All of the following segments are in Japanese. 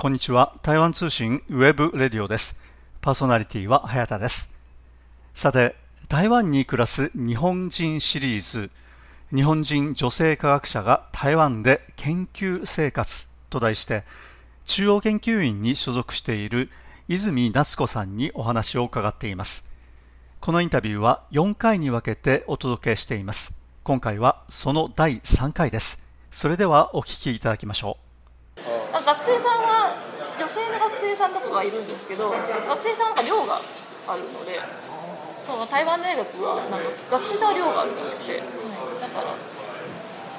こんにちは。台湾通信 web radio です。パーソナリティは早田です。さて、台湾に暮らす日本人シリーズ、日本人女性科学者が台湾で研究生活と題して、中央研究院に所属している泉奈都子さんにお話を伺っています。このインタビューは4回に分けてお届けしています。今回はその第3回です。それではお聞きいただきましょう。学生さんは女性の学生さんとかがいるんですけど学生さんは寮があるのでそう台湾大学はなんか学生さんは寮があるらしくて、だから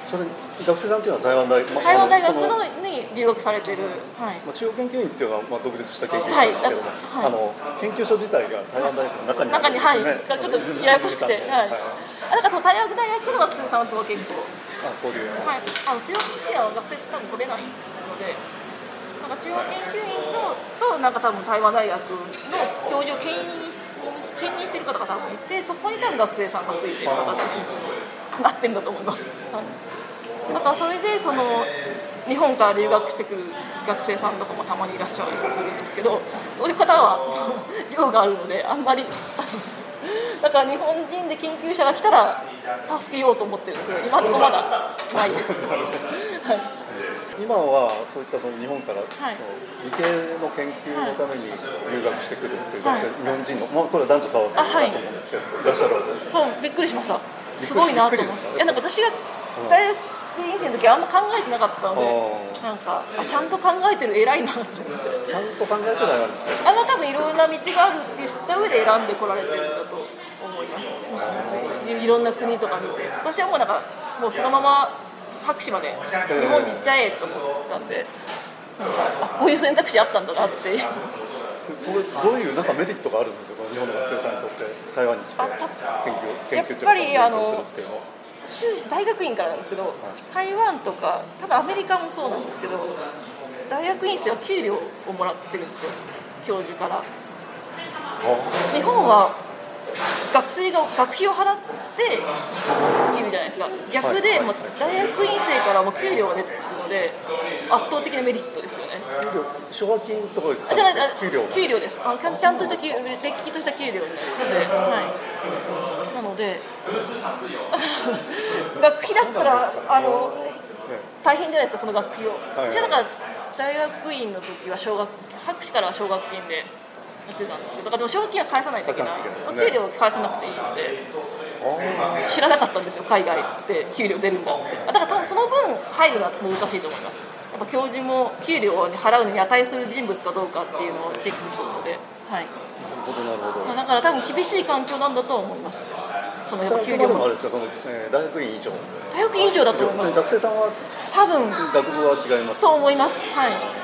それ学生さんっていうのは台湾大学、まあ台湾大学あのに留学されてる、はい、まあ、中央研究院っていうのは、まあ、独立した研究所なんですけども、はい。あの研究所自体が台湾大学の中にあ中にはい、るんですね、ちょっとややこしくて、はい、あだからその台湾大学の学生さんとは結構、あ交流。はい、あの中央研究院は学生多分取れない。ので。なんか中央研究員ととなんか多分台湾大学の教授を兼任に兼任してる方が多分いてそこに多分学生さんがついてる形になってるんだと思います、はい、だからそれでその日本から留学してくる学生さんとかもたまにいらっしゃるするんですけどそういう方は 量があるのであんまり だから日本人で研究者が来たら助けようと思ってるんですけど今のところまだないです、はい今はそういったその日本から、はい。その理系の研究のために留学してくるっていう学生、はい。日本人の、まあ、これは男女問わずだと思うんですけど、い、らっしゃるわけですよはい、びっくりしました。すごいなと思って。いやなんか私が大学院生の時あんま考えてなかったので、あなんかあちゃんと考えてる偉いなと思って。ちゃんと考えてないわけですけどあの多分いろんな道があるって知った上で選んでこられてるんだと思います。いいろんな国とか見て、私はもうなんかもうそのまま博士まで。日本に行っちゃえと思ってたんで。あこういう選択肢あったんだなっていう。そそれどういうなんかメリットがあるんですか？その日本の学生さんにとって台湾に来て研究研究っていうやっぱりかその勉強するっていうのは。修士大学院からなんですけど台湾とか多分アメリカもそうなんですけど大学院生は給料をもらってるんですよ。教授から。日本は学生が学費を払っているじゃないですか。逆で、まあ、大学院生からも給料が出てくるので圧倒的なメリットですよね。給料奨学金とかあじゃないあ給料給料です。あちゃんとした給れっきとした給料になるので、はい、なので 学費だったらあの大変じゃないですかその学費を、はだから大学院の時は奨学博士からは奨学金でやってたんですけどだからでも奨学金は返さないといけない。返さなきゃいけないですね。給料を返さなくていいのであ知らなかったんですよ海外って。給料出るんだって。だから多分その分入るのは難しいと思います。やっぱ教授も給料を払うのに値する人物かどうかっていうのをチェックするので、はい、あなるほどなるほど。だから多分厳しい環境なんだとは思います。そのやっぱそれはあくまでもあ給料もれですかその、えー大学院以上大学院以上だと思います学生さんは多分学部は違いますと思いますはい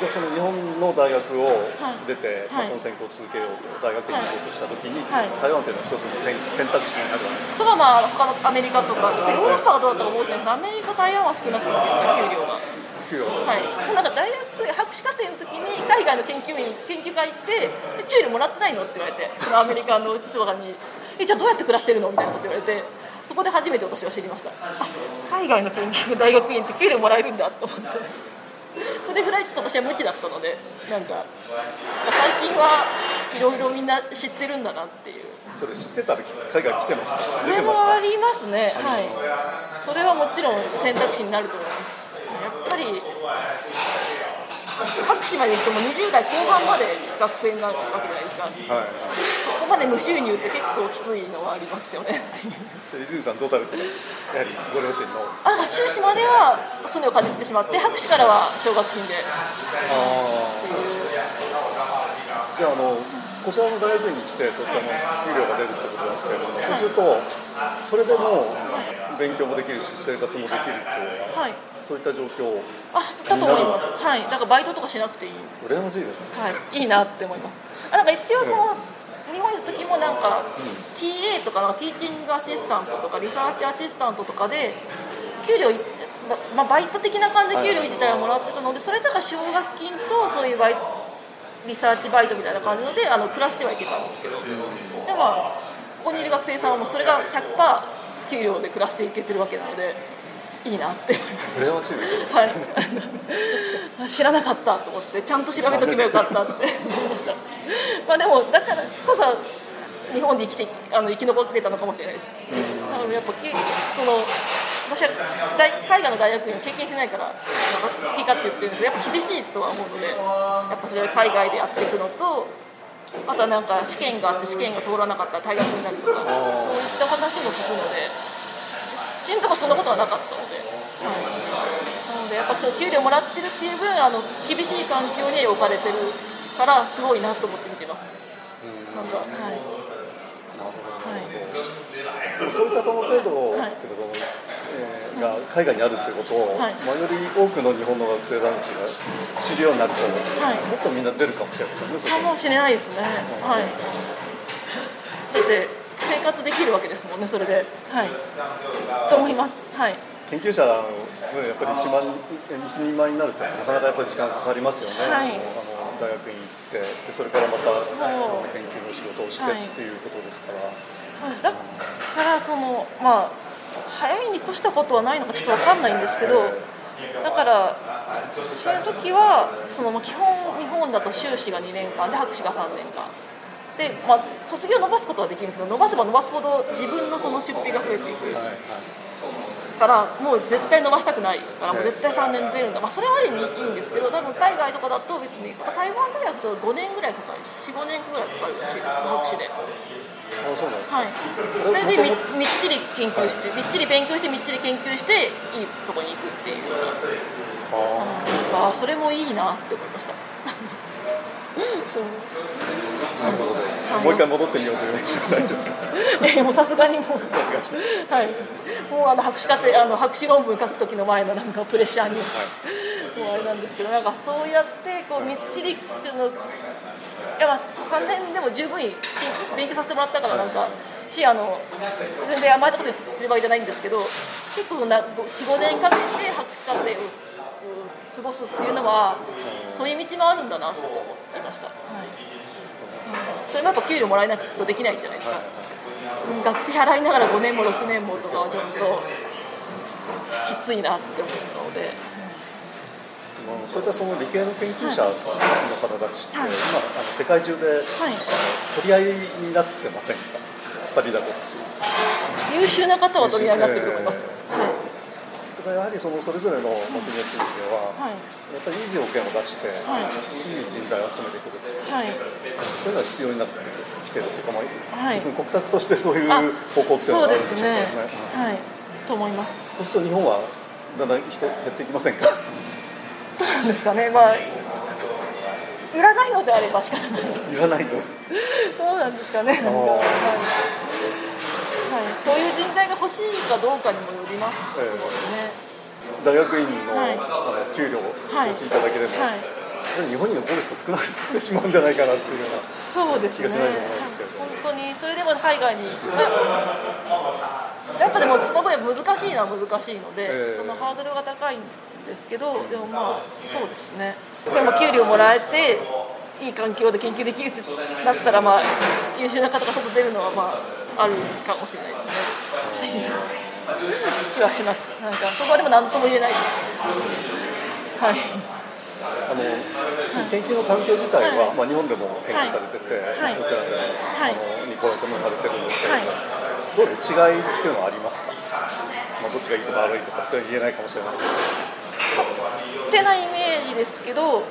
じゃあその日本の大学をはい。出て、まあ、はいその専攻を続けようと大学院に行こうとした時に、はい。台湾というのは一つの選選択肢になるわけとかまあ他のアメリカとかちょっとヨーロッパがどうだったか覚えてない。アメリカ台湾は少なくなってる給料が。給料が。はい、そのなんか大学博士課程の時に海外の研究員研究会行ってで給料もらってないのって言われてそのアメリカの人とかにえじゃあどうやって暮らしてるのみたいなこと言われてそこで初めて私は知りました。あ海外の研究大学院って給料もらえるんだと思って それぐらいちょっと私は無知だったのでなんか最近はいろいろみんな知ってるんだなっていう。それ知ってたら海外来てました。それもありますね。はい。それはもちろん選択肢になると思います。やっぱり博士まで行っても20代後半まで学生になるわけじゃないですか。はいそこまで無収入って結構きついのはありますよね。っていう泉さんどうされてやはりご両親の。あだから修士まではそのお金ってしまって博士からは奨学金で。ああじゃああのこちらの大学院に来てそういったあの給料が出るってことですけれども、そうするとそれでも勉強もできるし生活もできるっていうはい。そういった状況あだと思います。はい。だからバイトとかしなくていい。羨ましいですね。はい、いいなって思います。あなんか一応その、日本にいる時もなんか、TA とかなんかティーチングアシスタントとかリサーチアシスタントとかで給料いままあ、バイト的な感じで給料自体はもらってたのでそれとか奨学金とそういうバイリサーチバイトみたいな感じのであの暮らしてはいけたんですけど、でもまあここにいる学生さんはもうそれが100%給料で暮らしていけてるわけなのでいいなって。羨ましいですねはい、知らなかったと思ってちゃんと調べとけばよかったって思いました まあでもだからこそ日本で生きてあの生き残れたのかもしれないです。多分やっぱきその私は大海外の大学院を経験してないから好きかって言ってるんですけどやっぱ厳しいとは思うのでやっぱそれは海外でやっていくのとあとはなんか試験があって試験が通らなかったら退学になるとかそういった話も聞くので死んだもそんなことはなかったので、はい、なのでやっぱその給料もらってるっていう分あの厳しい環境に置かれてるからすごいなと思って見てます。なんかはいはいでもそういったその制度はいっていうかその、えーが海外にあるっていうことを、はいまあ、より多くの日本の学生さんたちが知るようになると、はいもっとみんな出るかもしれないですよねかもしれないですね。はい。だって生活できるわけですもんねそれで。はい。と思います。はい。研究者のやっぱり1万1人前になるとなかなかやっぱり時間かかりますよね、はい大学院行ってでそれからまた研究の仕事をしてはいってい。うことですから、そうです。だからそのまあ早いに越したことはないのかちょっとわかんないんですけど。だからそういう時はそのまあ基本日本だと修士が2年間で博士が3年間。で、まあ、卒業を伸ばすことはできるんですけど伸ばせば伸ばすほど自分のその出費が増えていく。はいはいからもう絶対伸ばしたくないからもう絶対3年出るんだ、まあ、それはある意味いいんですけど多分海外とかだと別に台湾大学と5年ぐらいかかる45年ぐらいかかるらしいです。博士で。あそうなんですか。はい、それでみみっちり研究してみっちり勉強してみっちり研究していいとこに行くっていうあああそれもいいなって思いましたもう一回戻ってみようという えもうさすがにもう。はい。もうあの博士課程あの博士論文書く時の前のなんかプレッシャーに、もうあれなんですけどなんかそうやってこうみっちりそのいやまあ3年でも十分に勉強させてもらったからなんかしあの全然甘いこと言ってるわけじゃないんですけど結構そんな45年かけて博士課程を過ごすっていうのはそういう道もあるんだなって思いました、はい。うんそれもやっぱ給料もらえないとできないじゃないですか、うん学費払いながら5年も6年もとかはちょっときついなって思ったので、まあそういったその理系の研究者の方たちって、はい。今あの世界中ではい、取り合いになってませんか？パリだと。優秀な方は取り合いになってると思います、はいだからやはりそのそれぞれのまあ国や地域では、はい。やっぱりいい条件を出して、はい。い、い人材を集めてくる。はい。そういうのは必要になってきてるというか、まあはい。国策としてそういうあ方向っていうのがあるんですしょうねね。はい。と思います。そうすると日本はだんだん人減っていきませんか？どうなんですかね。まあいらないのであれば仕方ない。いらないとどうなんですかねはいはい、そういう人材が欲しいかどうかにもよりますええね、大学院の,、はいあの給料をはい。聞いただけでも、はい。日本に残る人少なくなってしまうんじゃないかなっていうようなそうですね。気がしないでもないですけれど本当にそれでも海外に、まあやっぱでもその分難しいのは難しいので、ええ。そのハードルが高いんですけどでもまあそうですね。でも給料もらえていい環境で研究できるってなったらまあ優秀な方が外出るのはまああるかもしれないですね。っていう気はします。なんかそこはでも何とも言えない。ですはい。あの研究の環境自体は、はい。まあ、日本でも研究されてて、はい。こちらで、はい。あのニコライトもされてるんですけれども、はい。どうで違いっていうのはありますか、まあ、どっちがいいとか悪いとかって言えないかもしれないです勝手なイメージですけど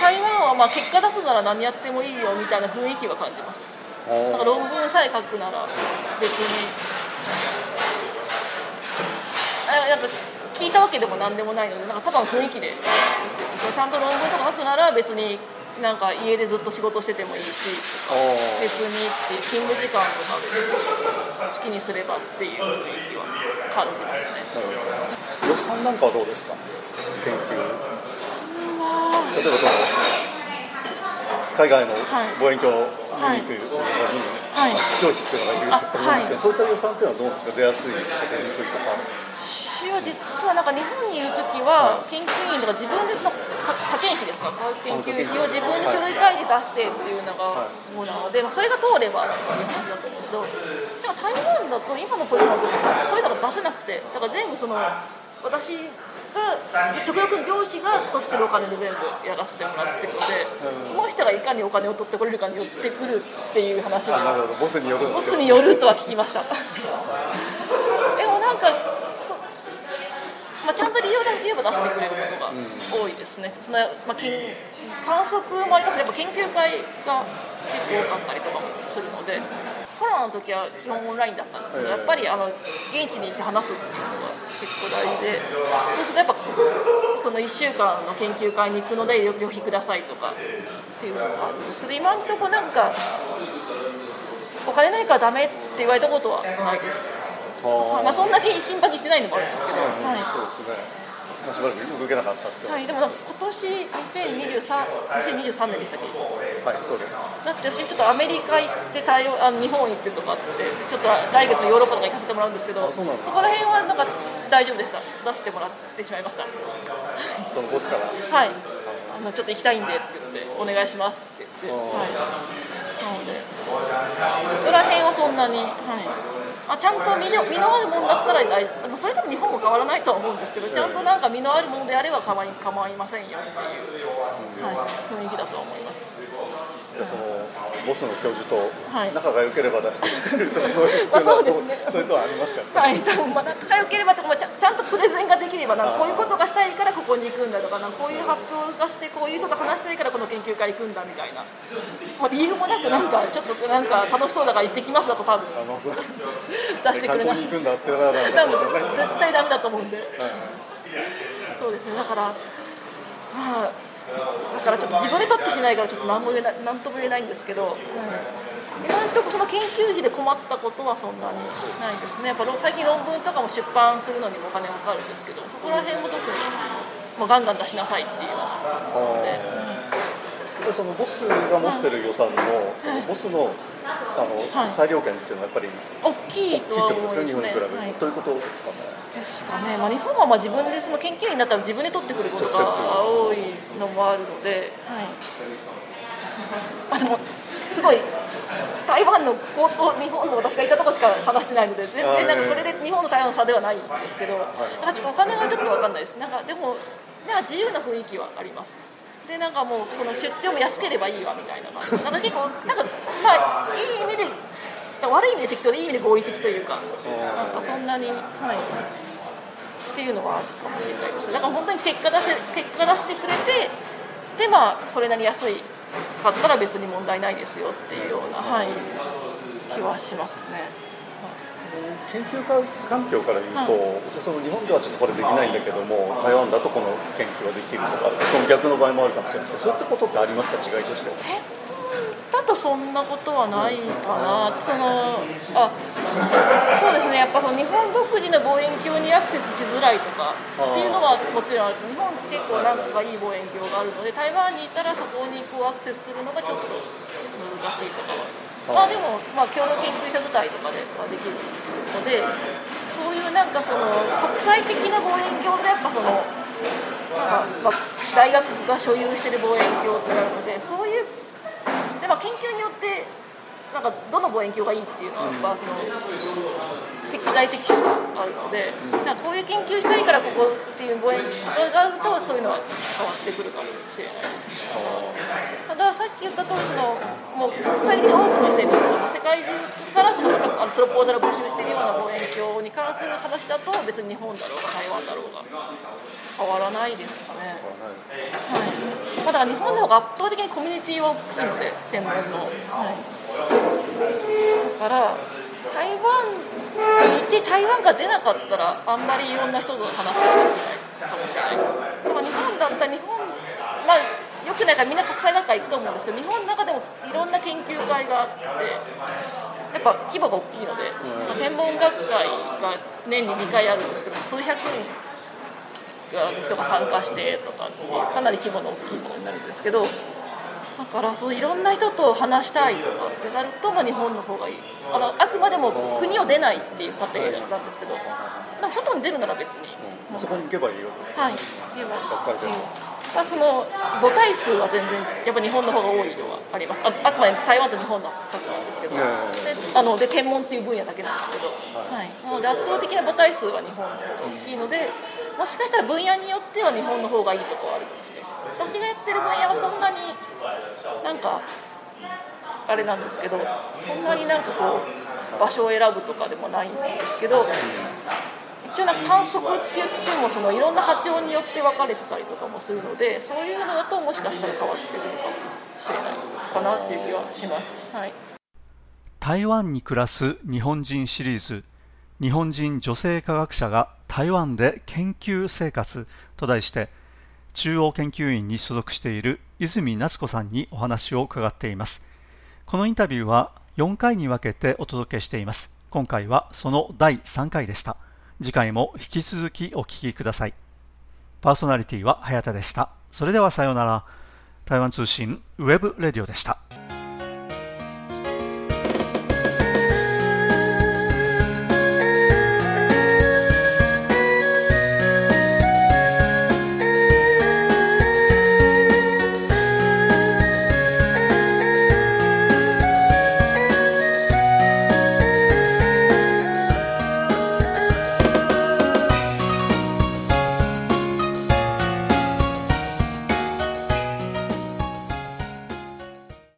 台湾はまあ結果出すなら何やってもいいよみたいな雰囲気は感じます。けどなんか論文さえ書くなら別に。あなんか聞いたわけでも何でもないのでなんかただの雰囲気で。ちゃんと論文とか書くなら別になんか家でずっと仕事しててもいいし別にっていう勤務時間とか好きにすればっていう雰囲気は感じますね。予算なんかはどうですか？研究。例えばその海外の望遠鏡はいとい。うのに、はいまあ出張費っていうのがいると思うんですけど、あそういった予算っていうのはどうですか？出やすいとか出にくいとか私は実はなんか日本にいる時は研究員とか自分でそのか科研費ですか研究。費を自分で書類書いて出してっていうのがもうなので、まあ、それが通ればっていう感じだと思うけどでも台湾だと今のプログラムそういうのが出せなくてだから全部その私が極力上司が取ってるお金で全部やらせてもらってるので、その人がいかにお金を取ってこれるかによってくるっていう話はなるほど。ボスによるボスによるとは聞きました。でもなんかそ、まあ、ちゃんと理由だけ言えば出してくれることが多いですね、そのまあ、金観測もありますやっぱ研究会が結構多かったりとかもするのでコロナの時は基本オンラインだったんですけど、やっぱりあの現地に行って話すっていうのが結構大事でそうするとやっぱその1週間の研究会に行くので旅費くださいとかっていうのがあるんですけど今のところなんかお金ないからダメって言われたことはないです。はまあ、そんなに頻繁に行ってないのもあるんですけど、はい。そうですね、まあ、しばらく動けなかったってはい、でも今年2023 2023年でしたっけ？はいそうです。だって私ちょっとアメリカ行って台湾あの日本行ってとかあってちょっと来月のヨーロッパとか行かせてもらうんですけどあそこら辺はなんか大丈夫でした？出してもらってしまいました。そのボスから？はい。あのちょっと行きたいんでって言ってお願いしますって言って。はい。なのでそこら辺はそんなにはいあちゃんと身の身のあるものだったらそれでも日本も変わらないとは思うんですけどちゃんとなんか身のあるものであれば構い構いませんよっていう、はい、雰囲気だと思いますじゃあそのボスの教授とはい。仲が良ければ出してくれるとか、そういうま あそうですね。そういうとはありますから。ね、はい、多分まあ仲良ければとか、まあ、ちゃちゃんとプレゼンができればなんかこういうことがしたいからここに行くんだとかなんかこういう発表がしてこういう人と話したいからこの研究会行くんだみたいな、まあ、理由もなくなんかちょっとなんか楽しそうだから行ってきますだと多分。あのそう。出してくれない。絶対ダメだと思うんで。はい。そうですね。だからまあだからちょっと自分で取ってきないからちょっと何も言えない何とも言えないんですけど、今のところその研究費で困ったことはそんなにないです。ねやっぱ最近論文とかも出版するのにもお金がかかるんですけどそこら辺も特にまあガンガン出しなさいっていうようなあーでそのボスが持ってる予算の、そのボスのあの、はい。裁量権っていうのはやっぱり大きい大きいってことですね日本に比べると、はい。ということですかね？ですかね、まあ、日本はまあ自分でその研究員になったら自分で取ってくることが多いのもあるので、はい、まあでもすごい台湾のここと日本の私がいたところしか話してないので全然なんかこれで日本と台湾の差ではないんですけど、なんかちょっとお金はちょっと分かんないです。なんかでもなんか自由な雰囲気はありますでなんかもうその出張も安ければいいわみたいな感じ。なんか結構なんかまあいい意味で悪い意味で適当でいい意味で合理的というか。なんかそんなにはい。っていうのはあるかもしれないです。だから本当に結果出せ結果出してくれてでまあそれなりに安いかったら別に問題ないですよっていうような、はい、気はしますね。研究環境から言うと、じゃあその日本ではちょっとこれできないんだけども、台湾だとこの研究ができるとか、その逆の場合もあるかもしれないですけど、そういったことってありますか、違いとしてだとそんなことはないかなそのあそうですね。やっぱその日本独自の望遠鏡にアクセスしづらいとかっていうのはもちろんある日本って結構何個かいい望遠鏡があるので台湾にいたらそこにこうアクセスするのがちょっと難しいとかはまあでも、まあ、共同研究者自体とかではできるのでそういうなんかその国際的な望遠鏡とやっぱそのなんか、まあ、大学が所有している望遠鏡ってなるのでそういうで、まあ、研究によってなんかどの望遠鏡がいいっていうのはやっぱその適材適所があるので、なんかこういう研究したいからここっていう望遠鏡があるとそういうのは変わってくるかもしれないですね。たださっき言った通りそのもう国際的に多くの人に世界中からそのあのプロポーザルを募集しているような望遠鏡に関する話だと別に日本だろうが台湾だろうが変わらないですかね。はい、まあだから日本の方が圧倒的にコミュニティは大きいので天文の、はい、だから台湾にいて台湾が出なかったらあんまりいろんな人と話すことができないかもしれない。ですでも日本だったら日本まあよくないからみんな国際学会行くと思うんですけど日本の中でもいろんな研究会があってやっぱ規模が大きいので、天文学会が年に2回あるんですけど数百人が人が参加してとかかなり規模の大きいものになるんですけどだからそういろんな人と話したいとかってなると、まあ、日本の方がいい。あのあくまでも国を出ないっていう過程なんですけど。なんか外に出るなら別に、そこに行けばいいわけですか。はい、学会でって。いうまあ、その母体数は全然やっぱ日本の方が多いのはあります。ああくまで台湾と日本の2つなんですけど、ねであので天文っていう分野だけなんですけど、はい。なので圧倒的な母体数は日本の方が大きいのでもしかしたら分野によっては日本の方がいいところはあるかもしれない私がやってる分野はそんなになんかあれなんですけどそんなになんかこう場所を選ぶとかでもないんですけど一応なんか観測って言ってもそのいろんな波長によって分かれてたりとかもするのでそういうのだともしかしたら変わってくるかもしれないかなっていう気はします。はい台湾に暮らす日本人シリーズ日本人女性科学者が台湾で研究生活と題して中央研究院に所属している泉奈都子さんにお話を伺っています。このインタビューは4回に分けてお届けしています。今回はその第3回でした。次回も引き続きお聞きください。パーソナリティは早田でした。それではさようなら。台湾通信 web radio でした。